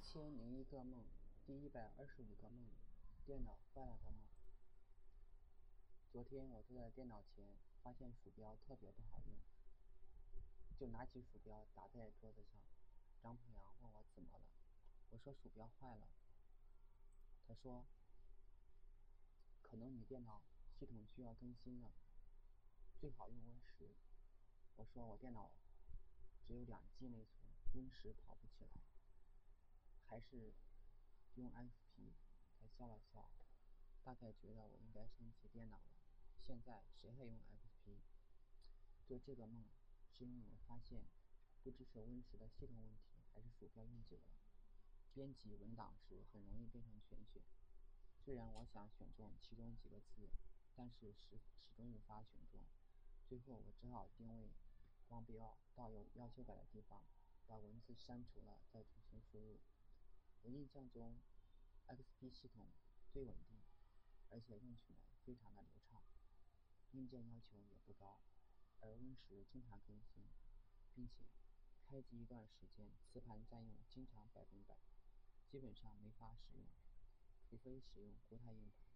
一千零一个梦，第一百二十五个梦，电脑坏了的梦。昨天我坐在电脑前，发现鼠标特别不好用，就拿起鼠标打在桌子上。张鹏阳问我怎么了，我说鼠标坏了。他说，可能你电脑系统需要更新了，最好用 Win 十。我说我电脑只有两 G 内存，Win 十跑不起来。还是用 XP，他笑了笑，大概觉得我应该升级电脑了。现在谁还用 XP？做这个梦，是因为我发现，不知是 Win 十的系统问题，还是鼠标用久了，编辑文档时很容易变成全选。虽然我想选中其中几个字，但是始始终无法选中。最后我只好定位光标到有要修改的地方，把文字删除了，再重新输入。我印象中，XP 系统最稳定，而且用起来非常的流畅，硬件要求也不高。而 Win 十经常更新，并且开机一段时间，磁盘占用经常百分百，基本上没法使用，除非使用固态硬盘。